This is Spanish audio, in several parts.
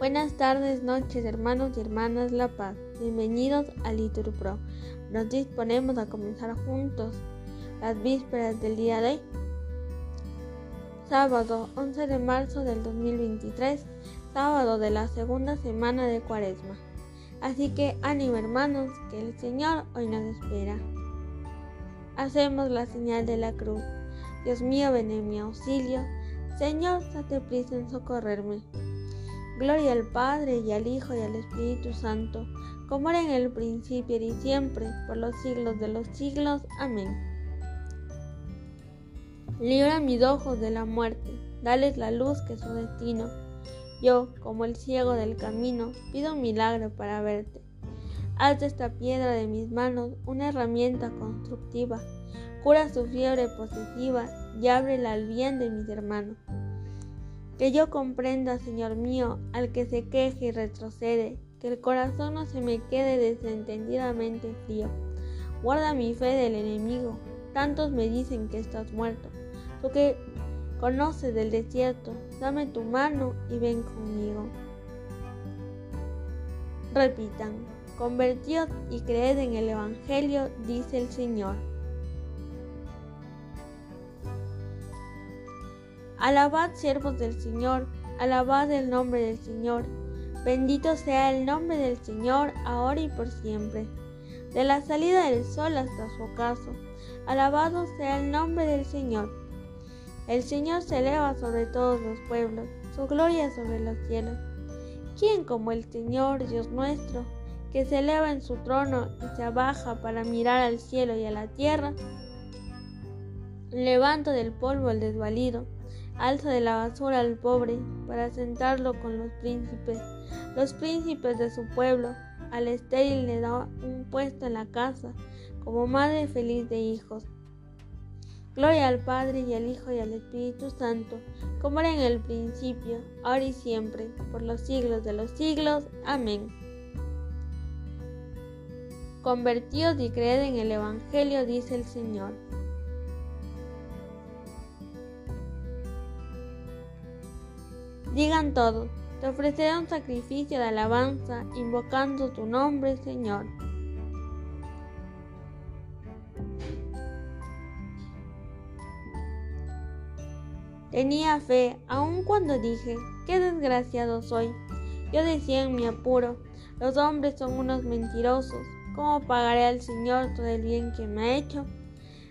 Buenas tardes, noches, hermanos y hermanas La Paz. Bienvenidos a Litur Pro. Nos disponemos a comenzar juntos las vísperas del día de hoy. Sábado 11 de marzo del 2023, sábado de la segunda semana de Cuaresma. Así que ánimo hermanos, que el Señor hoy nos espera. Hacemos la señal de la cruz. Dios mío, ven en mi auxilio. Señor, date prisa en socorrerme. Gloria al Padre y al Hijo y al Espíritu Santo, como era en el principio y siempre, por los siglos de los siglos. Amén. Libra mis ojos de la muerte, dales la luz que es su destino. Yo, como el ciego del camino, pido un milagro para verte. Haz de esta piedra de mis manos una herramienta constructiva, cura su fiebre posesiva y ábrela al bien de mis hermanos. Que yo comprenda, Señor mío, al que se queje y retrocede, que el corazón no se me quede desentendidamente frío. Guarda mi fe del enemigo, tantos me dicen que estás muerto. Tú que conoces del desierto, dame tu mano y ven conmigo. Repitan, convertíos y creed en el Evangelio, dice el Señor. Alabad siervos del Señor, alabad el nombre del Señor. Bendito sea el nombre del Señor, ahora y por siempre. De la salida del sol hasta su ocaso, alabado sea el nombre del Señor. El Señor se eleva sobre todos los pueblos, su gloria sobre los cielos. ¿Quién como el Señor, Dios nuestro, que se eleva en su trono y se abaja para mirar al cielo y a la tierra? Levanto del polvo el desvalido alza de la basura al pobre para sentarlo con los príncipes, los príncipes de su pueblo. Al estéril le da un puesto en la casa, como madre feliz de hijos. Gloria al Padre y al Hijo y al Espíritu Santo, como era en el principio, ahora y siempre, por los siglos de los siglos. Amén. Convertíos y creed en el Evangelio, dice el Señor. Digan todos, te ofreceré un sacrificio de alabanza, invocando tu nombre, Señor. Tenía fe, aun cuando dije, qué desgraciado soy. Yo decía en mi apuro, los hombres son unos mentirosos. ¿Cómo pagaré al Señor todo el bien que me ha hecho?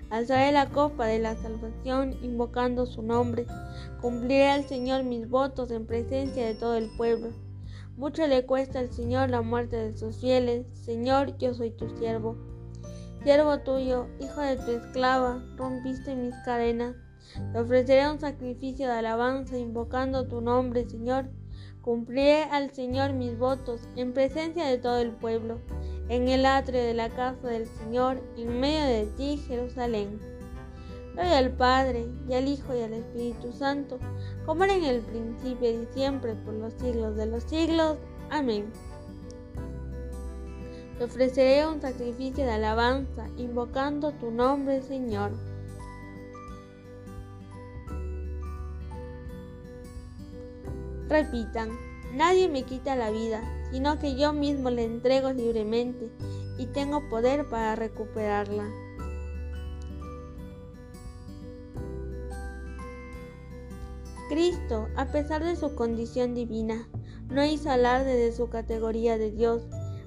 Alzaré la copa de la salvación invocando su nombre. Cumpliré al Señor mis votos en presencia de todo el pueblo. Mucho le cuesta al Señor la muerte de sus fieles. Señor, yo soy tu siervo. Siervo tuyo, hijo de tu esclava, rompiste mis cadenas. Te ofreceré un sacrificio de alabanza invocando tu nombre, Señor. Cumpliré al Señor mis votos en presencia de todo el pueblo en el atrio de la casa del Señor, en medio de ti, Jerusalén. Gloria al Padre, y al Hijo, y al Espíritu Santo, como era en el principio y siempre, por los siglos de los siglos. Amén. Te ofreceré un sacrificio de alabanza, invocando tu nombre, Señor. Repitan, nadie me quita la vida, sino que yo mismo le entrego libremente y tengo poder para recuperarla. Cristo, a pesar de su condición divina, no hizo alarde de su categoría de Dios,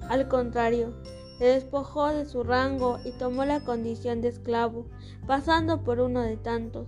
al contrario, se despojó de su rango y tomó la condición de esclavo, pasando por uno de tantos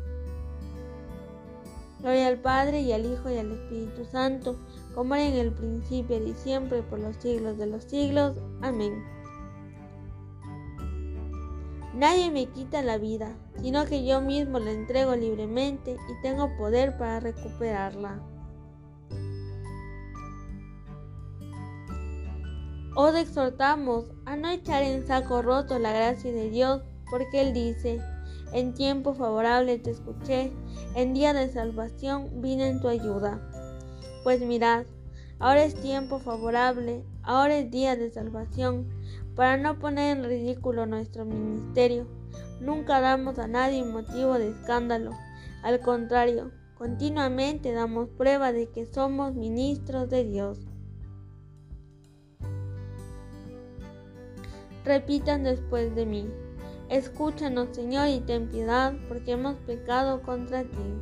Gloria al Padre y al Hijo y al Espíritu Santo, como era en el principio y siempre, por los siglos de los siglos. Amén. Nadie me quita la vida, sino que yo mismo la entrego libremente y tengo poder para recuperarla. Os exhortamos a no echar en saco roto la gracia de Dios, porque Él dice, en tiempo favorable te escuché, en día de salvación vine en tu ayuda. Pues mirad, ahora es tiempo favorable, ahora es día de salvación, para no poner en ridículo nuestro ministerio. Nunca damos a nadie motivo de escándalo, al contrario, continuamente damos prueba de que somos ministros de Dios. Repitan después de mí, escúchanos Señor y ten piedad, porque hemos pecado contra ti.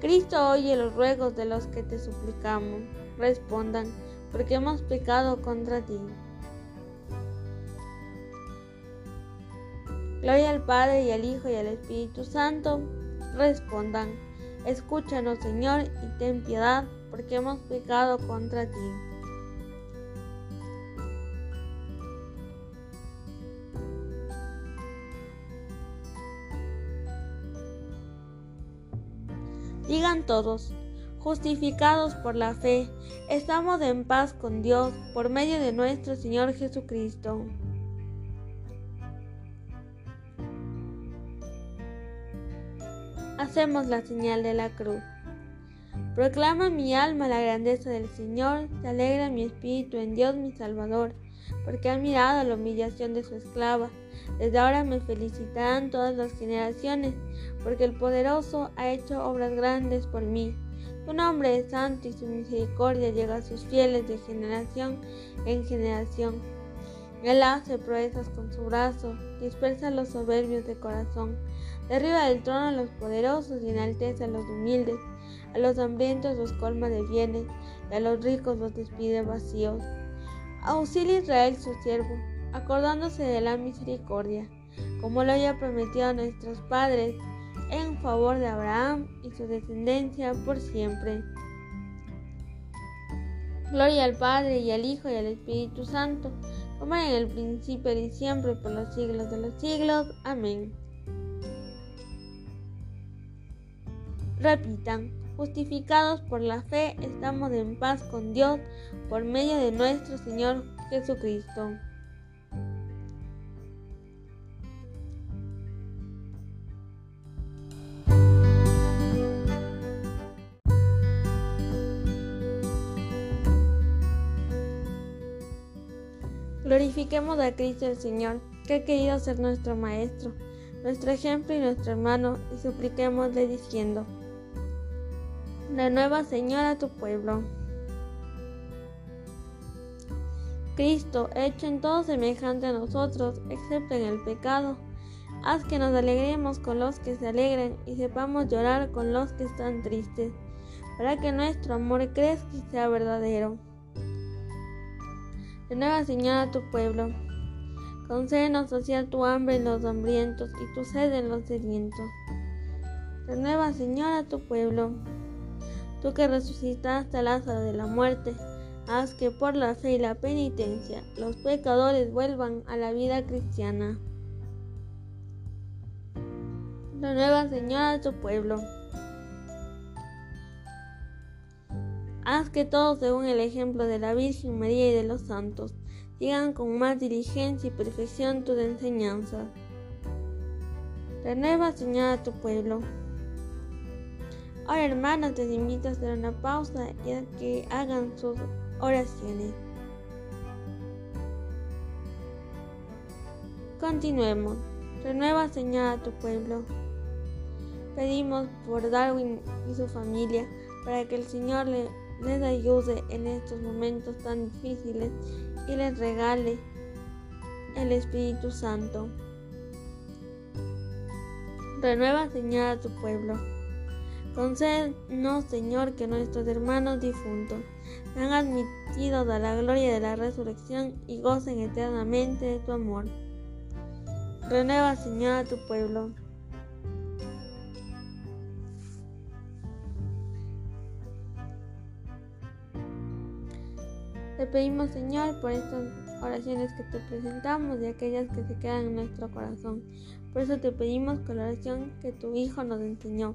Cristo oye los ruegos de los que te suplicamos. Respondan, porque hemos pecado contra ti. Gloria al Padre y al Hijo y al Espíritu Santo. Respondan, escúchanos Señor y ten piedad, porque hemos pecado contra ti. Digan todos, justificados por la fe, estamos en paz con Dios por medio de nuestro Señor Jesucristo. Hacemos la señal de la cruz. Proclama mi alma la grandeza del Señor, se alegra mi espíritu en Dios mi Salvador, porque ha mirado la humillación de su esclava. Desde ahora me felicitarán todas las generaciones, porque el poderoso ha hecho obras grandes por mí. Su nombre es santo y su misericordia llega a sus fieles de generación en generación. Él hace proezas con su brazo, dispersa a los soberbios de corazón, derriba del trono a los poderosos y enaltece a los humildes, a los hambrientos los colma de bienes, y a los ricos los despide vacíos. Auxilia Israel su siervo, acordándose de la misericordia, como lo haya prometido a nuestros padres, en favor de Abraham y su descendencia por siempre. Gloria al Padre y al Hijo y al Espíritu Santo, como en el principio y siempre por los siglos de los siglos. Amén. Repitan, justificados por la fe, estamos en paz con Dios por medio de nuestro Señor Jesucristo. Glorifiquemos a Cristo el Señor, que ha querido ser nuestro Maestro, nuestro ejemplo y nuestro hermano, y supliquémosle diciendo, Renueva Señor a tu pueblo. Cristo, hecho en todo semejante a nosotros, excepto en el pecado, haz que nos alegremos con los que se alegran y sepamos llorar con los que están tristes, para que nuestro amor crezca y sea verdadero. Renueva, Señor, a tu pueblo. Concédenos saciar tu hambre en los hambrientos y tu sed en los sedientos. Renueva, Señor, a tu pueblo. Tú que resucitaste a Lázaro de la muerte, haz que por la fe y la penitencia los pecadores vuelvan a la vida cristiana. Renueva, Señor, a tu pueblo. Haz que todos, según el ejemplo de la Virgen María y de los santos, sigan con más diligencia y perfección tus enseñanzas. Renueva, Señor, a tu pueblo. Ahora, hermanos, te invito a hacer una pausa y a que hagan sus oraciones. Continuemos. Renueva, Señor, a tu pueblo. Pedimos por Darwin y su familia para que el Señor le les ayude en estos momentos tan difíciles y les regale el Espíritu Santo. Renueva, Señor, a tu pueblo. Concédenos, Señor, que nuestros hermanos difuntos sean admitidos a la gloria de la resurrección y gocen eternamente de tu amor. Renueva, Señor, a tu pueblo. Te pedimos, Señor, por estas oraciones que te presentamos y aquellas que se quedan en nuestro corazón. Por eso te pedimos con la oración que tu Hijo nos enseñó.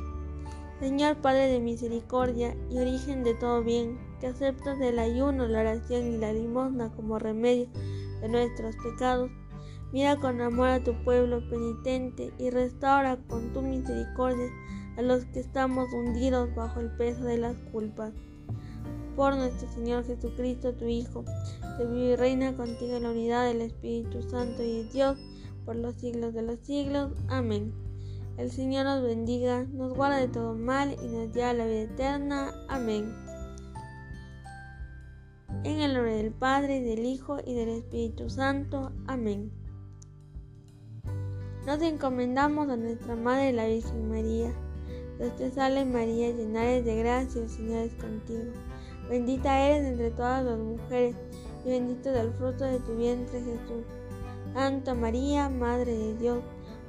Señor Padre de misericordia y origen de todo bien, que aceptas el ayuno, la oración y la limosna como remedio de nuestros pecados, mira con amor a tu pueblo penitente y restaura con tu misericordia a los que estamos hundidos bajo el peso de las culpas. Por nuestro Señor Jesucristo, tu Hijo, que vive y reina contigo en la unidad del Espíritu Santo y de Dios, por los siglos de los siglos. Amén. El Señor nos bendiga, nos guarda de todo mal y nos lleva la vida eterna. Amén. En el nombre del Padre, del Hijo y del Espíritu Santo. Amén. Nos encomendamos a nuestra Madre la Virgen María. Dios te salve María, llena eres de gracia, el Señor es contigo. Bendita eres entre todas las mujeres y bendito es el fruto de tu vientre Jesús. Santa María, Madre de Dios